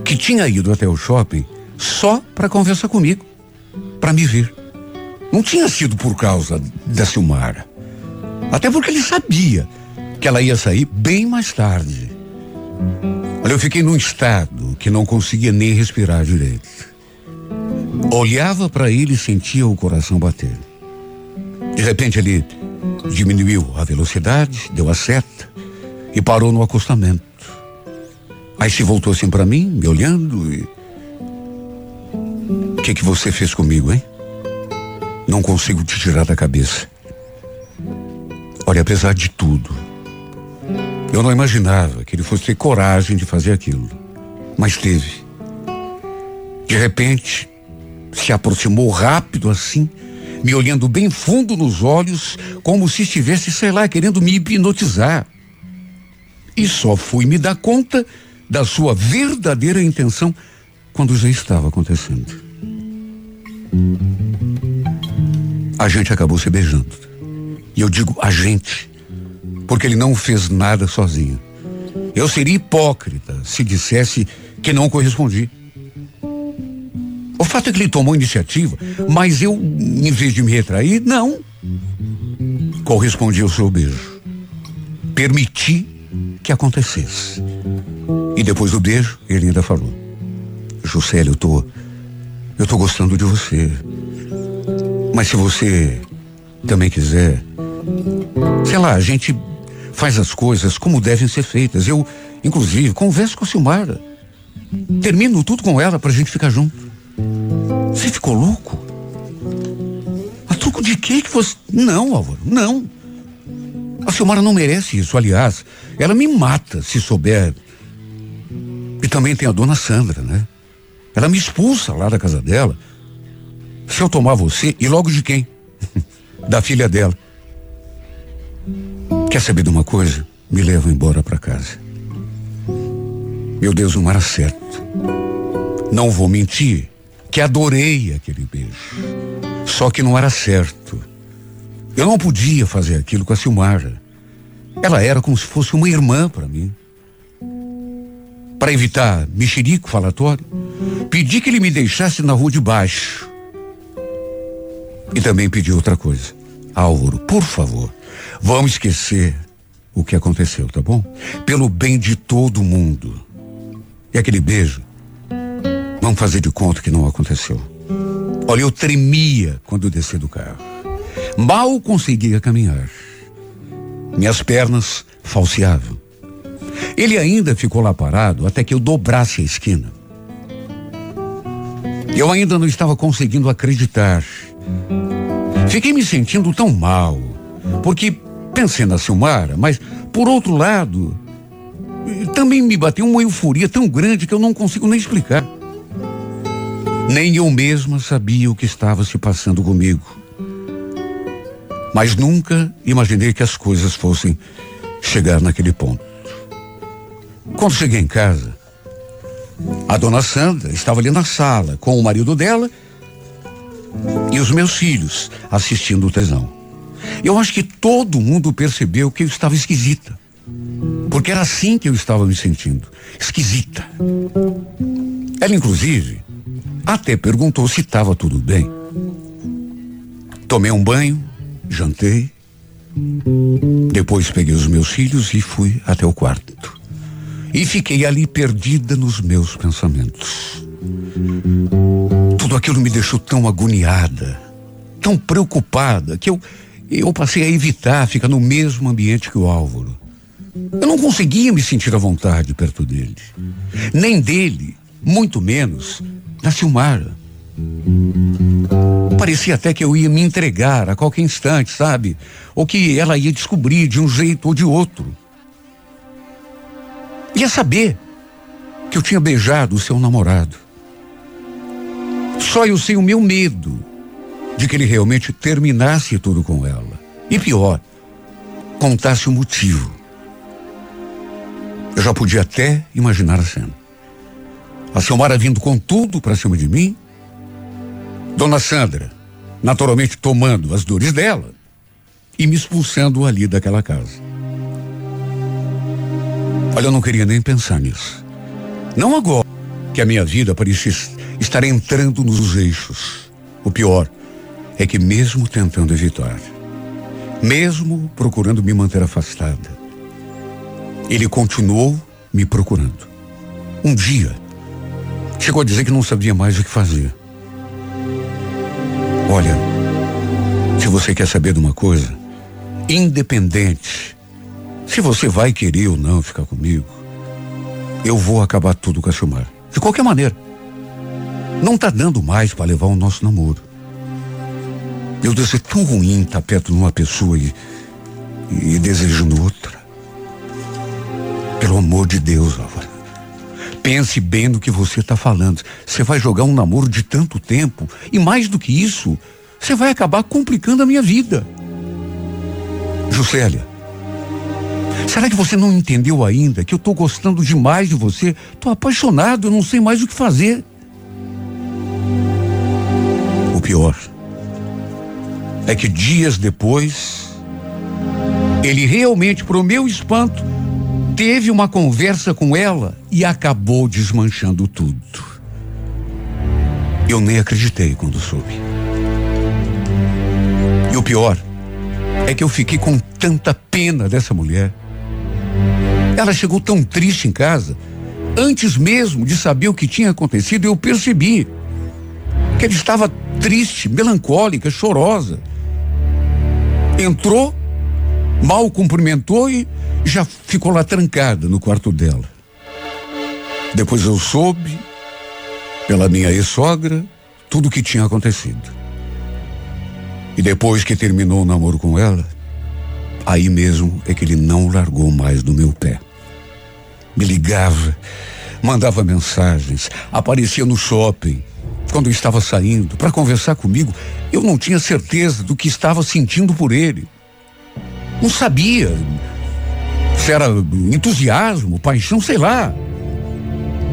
que tinha ido até o shopping só para conversar comigo, para me ver. Não tinha sido por causa da Silmara. Até porque ele sabia que ela ia sair bem mais tarde. Olha, eu fiquei num estado que não conseguia nem respirar direito. Olhava para ele e sentia o coração bater. De repente ele diminuiu a velocidade, deu a seta e parou no acostamento. Aí se voltou assim para mim, me olhando e. O que que você fez comigo, hein? Não consigo te tirar da cabeça. Olha, apesar de tudo, eu não imaginava que ele fosse ter coragem de fazer aquilo. Mas teve. De repente, se aproximou rápido assim, me olhando bem fundo nos olhos, como se estivesse, sei lá, querendo me hipnotizar. E só fui me dar conta da sua verdadeira intenção quando já estava acontecendo. A gente acabou se beijando. E eu digo a gente, porque ele não fez nada sozinho. Eu seria hipócrita se dissesse que não correspondi. O fato é que ele tomou iniciativa, mas eu, em vez de me retrair, não. Correspondi ao seu beijo. Permiti que acontecesse. E depois do beijo, ele ainda falou: Juscelio, eu tô. Eu tô gostando de você. Mas se você também quiser, sei lá, a gente faz as coisas como devem ser feitas. Eu, inclusive, converso com a Silmara. Termino tudo com ela pra gente ficar junto. Você ficou louco? A truco de quê que você. Não, Álvaro, não. A Silmara não merece isso. Aliás, ela me mata se souber. E também tem a dona Sandra, né? Ela me expulsa lá da casa dela. Se eu tomar você, e logo de quem? [laughs] da filha dela. Quer saber de uma coisa? Me leva embora para casa. Meu Deus, não era certo. Não vou mentir que adorei aquele beijo. Só que não era certo. Eu não podia fazer aquilo com a Silmara. Ela era como se fosse uma irmã para mim. Para evitar mexerico falatório, pedi que ele me deixasse na rua de baixo. E também pedi outra coisa. Álvaro, por favor, vamos esquecer o que aconteceu, tá bom? Pelo bem de todo mundo. E aquele beijo, vamos fazer de conta que não aconteceu. Olha, eu tremia quando desci do carro. Mal conseguia caminhar. Minhas pernas falseavam. Ele ainda ficou lá parado até que eu dobrasse a esquina. Eu ainda não estava conseguindo acreditar Fiquei me sentindo tão mal, porque pensei na Silmara, mas, por outro lado, também me bateu uma euforia tão grande que eu não consigo nem explicar. Nem eu mesma sabia o que estava se passando comigo. Mas nunca imaginei que as coisas fossem chegar naquele ponto. Quando cheguei em casa, a dona Sandra estava ali na sala com o marido dela e os meus filhos assistindo o tesão. Eu acho que todo mundo percebeu que eu estava esquisita. Porque era assim que eu estava me sentindo. Esquisita. Ela, inclusive, até perguntou se estava tudo bem. Tomei um banho, jantei. Depois peguei os meus filhos e fui até o quarto. E fiquei ali perdida nos meus pensamentos. Tudo aquilo me deixou tão agoniada, tão preocupada, que eu, eu passei a evitar ficar no mesmo ambiente que o Álvaro. Eu não conseguia me sentir à vontade perto dele. Nem dele, muito menos da Silmara. Parecia até que eu ia me entregar a qualquer instante, sabe? Ou que ela ia descobrir de um jeito ou de outro. Ia saber que eu tinha beijado o seu namorado. Só eu sei o meu medo de que ele realmente terminasse tudo com ela. E pior, contasse o motivo. Eu já podia até imaginar a cena. A Silmara vindo com tudo para cima de mim. Dona Sandra, naturalmente tomando as dores dela e me expulsando ali daquela casa. Olha, eu não queria nem pensar nisso. Não agora que a minha vida parecia estar entrando nos eixos. O pior é que mesmo tentando evitar, mesmo procurando me manter afastada, ele continuou me procurando. Um dia, chegou a dizer que não sabia mais o que fazer. Olha, se você quer saber de uma coisa, independente se você vai querer ou não ficar comigo, eu vou acabar tudo com a Silmar. De qualquer maneira. Não tá dando mais para levar o nosso namoro. Meu Deus, é tão ruim estar tá perto de uma pessoa e, e desejando outra. Pelo amor de Deus, Álvaro. Pense bem no que você está falando. Você vai jogar um namoro de tanto tempo e mais do que isso, você vai acabar complicando a minha vida. Juscelia, será que você não entendeu ainda que eu estou gostando demais de você? Estou apaixonado, eu não sei mais o que fazer. O pior é que dias depois, ele realmente, para o meu espanto, teve uma conversa com ela e acabou desmanchando tudo. Eu nem acreditei quando soube. E o pior é que eu fiquei com tanta pena dessa mulher. Ela chegou tão triste em casa, antes mesmo de saber o que tinha acontecido, eu percebi que ela estava triste, melancólica, chorosa. Entrou, mal cumprimentou e já ficou lá trancada no quarto dela. Depois eu soube, pela minha ex-sogra, tudo o que tinha acontecido. E depois que terminou o namoro com ela, aí mesmo é que ele não largou mais do meu pé. Me ligava, mandava mensagens, aparecia no shopping, quando eu estava saindo para conversar comigo, eu não tinha certeza do que estava sentindo por ele. Não sabia se era entusiasmo, paixão, sei lá.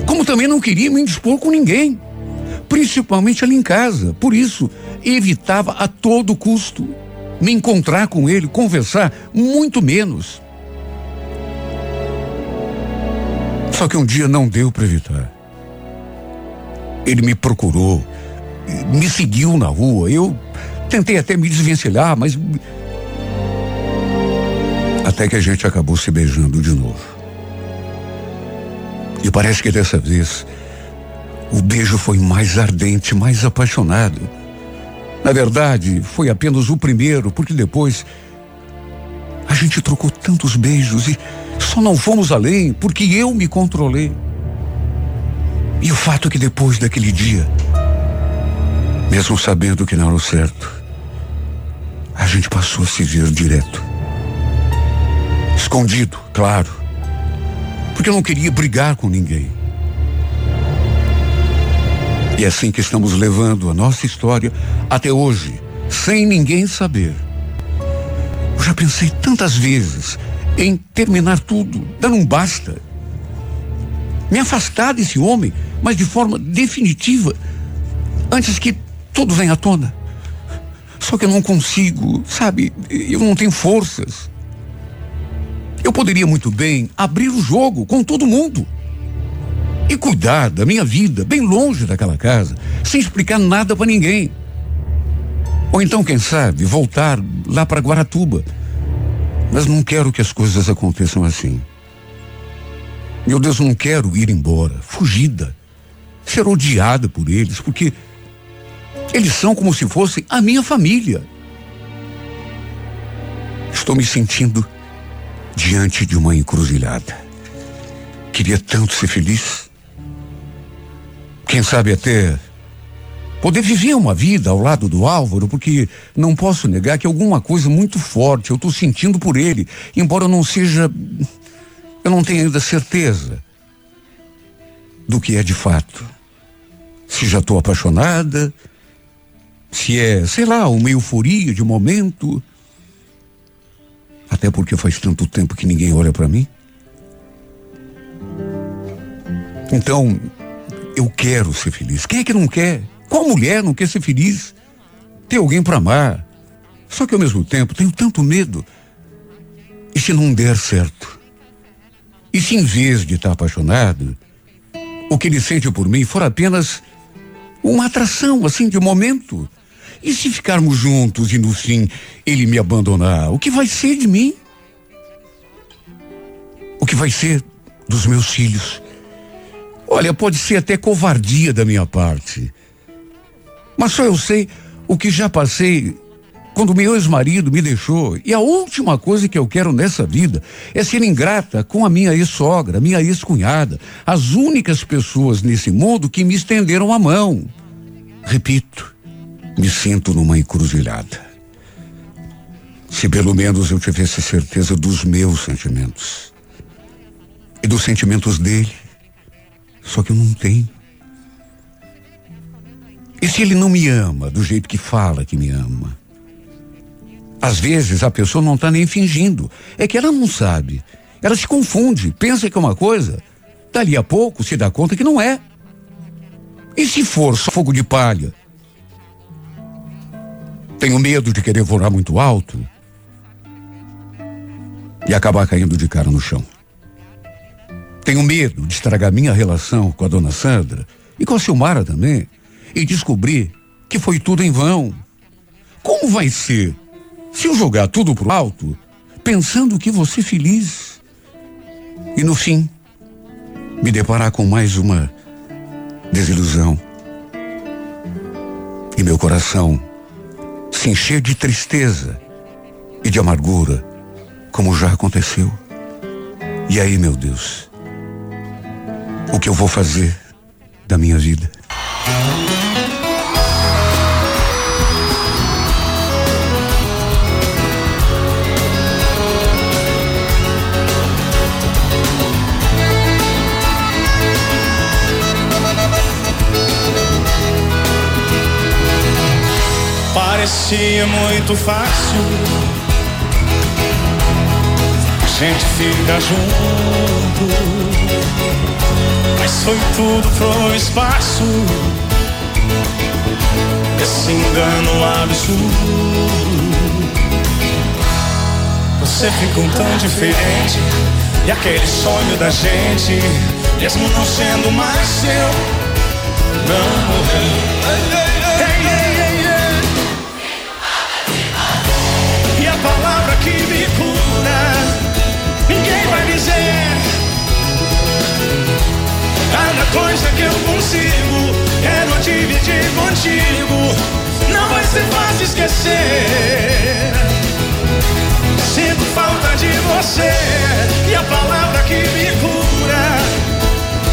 Como também não queria me indispor com ninguém, principalmente ali em casa. Por isso, evitava a todo custo me encontrar com ele, conversar, muito menos. Só que um dia não deu para evitar. Ele me procurou, me seguiu na rua. Eu tentei até me desvencilhar, mas. Até que a gente acabou se beijando de novo. E parece que dessa vez o beijo foi mais ardente, mais apaixonado. Na verdade, foi apenas o primeiro, porque depois a gente trocou tantos beijos e só não fomos além porque eu me controlei. E o fato é que depois daquele dia, mesmo sabendo que não era o certo, a gente passou a se ver direto. Escondido, claro. Porque eu não queria brigar com ninguém. E é assim que estamos levando a nossa história até hoje, sem ninguém saber. Eu já pensei tantas vezes em terminar tudo, dar um basta. Me afastar desse homem mas de forma definitiva, antes que tudo venha à tona. Só que eu não consigo, sabe? Eu não tenho forças. Eu poderia muito bem abrir o jogo com todo mundo e cuidar da minha vida bem longe daquela casa, sem explicar nada para ninguém. Ou então, quem sabe, voltar lá para Guaratuba. Mas não quero que as coisas aconteçam assim. Meu Deus, não quero ir embora, fugida ser odiada por eles, porque eles são como se fossem a minha família. Estou me sentindo diante de uma encruzilhada. Queria tanto ser feliz. Quem sabe até poder viver uma vida ao lado do Álvaro, porque não posso negar que alguma coisa muito forte eu estou sentindo por ele, embora não seja. Eu não tenho ainda certeza do que é de fato. Se já estou apaixonada, se é, sei lá, uma euforia de momento. Até porque faz tanto tempo que ninguém olha para mim. Então, eu quero ser feliz. Quem é que não quer? Qual mulher não quer ser feliz? Ter alguém para amar. Só que ao mesmo tempo tenho tanto medo. E se não der certo? E se em vez de estar apaixonado, o que ele sente por mim for apenas uma atração, assim, de momento? E se ficarmos juntos e no fim ele me abandonar, o que vai ser de mim? O que vai ser dos meus filhos? Olha, pode ser até covardia da minha parte. Mas só eu sei o que já passei quando meu ex-marido me deixou. E a última coisa que eu quero nessa vida é ser ingrata com a minha ex-sogra, minha ex-cunhada, as únicas pessoas nesse mundo que me estenderam a mão. Repito, me sinto numa encruzilhada. Se pelo menos eu tivesse certeza dos meus sentimentos e dos sentimentos dele, só que eu não tenho. E se ele não me ama do jeito que fala que me ama? Às vezes a pessoa não está nem fingindo, é que ela não sabe. Ela se confunde, pensa que é uma coisa, dali a pouco se dá conta que não é. E se for só fogo de palha? Tenho medo de querer voar muito alto e acabar caindo de cara no chão. Tenho medo de estragar minha relação com a dona Sandra e com a Silmara também e descobrir que foi tudo em vão. Como vai ser se eu jogar tudo pro alto, pensando que você feliz e no fim me deparar com mais uma desilusão e meu coração se encher de tristeza e de amargura, como já aconteceu. E aí, meu Deus, o que eu vou fazer da minha vida? Parecia muito fácil. A gente fica junto, mas foi tudo pro espaço. Esse engano absurdo. Você ficou tão diferente. E aquele sonho da gente, mesmo não sendo mais seu, não morreu. palavra Cada coisa que eu consigo, quero dividir contigo. Não vai ser fácil esquecer. Sinto falta de você e a palavra que me cura.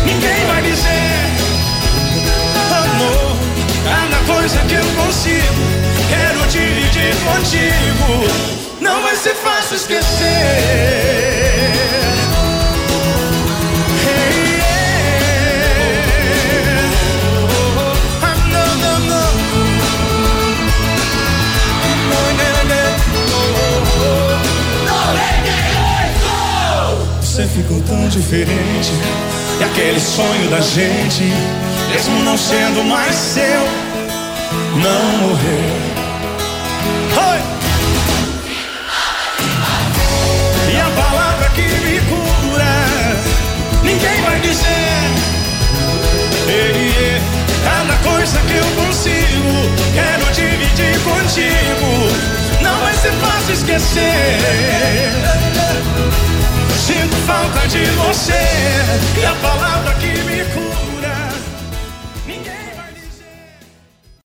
Ninguém vai dizer. Amor, cada coisa que eu consigo, quero dividir contigo não vai ser fácil esquecer. Você ficou tão diferente. E aquele sonho da gente, mesmo não sendo mais seu, não morreu. Oi! que me cura. Ninguém vai dizer. Ei, cada coisa que eu consigo, quero dividir contigo. Ser fácil esquecer. Sinto falta de você e a palavra que me cura.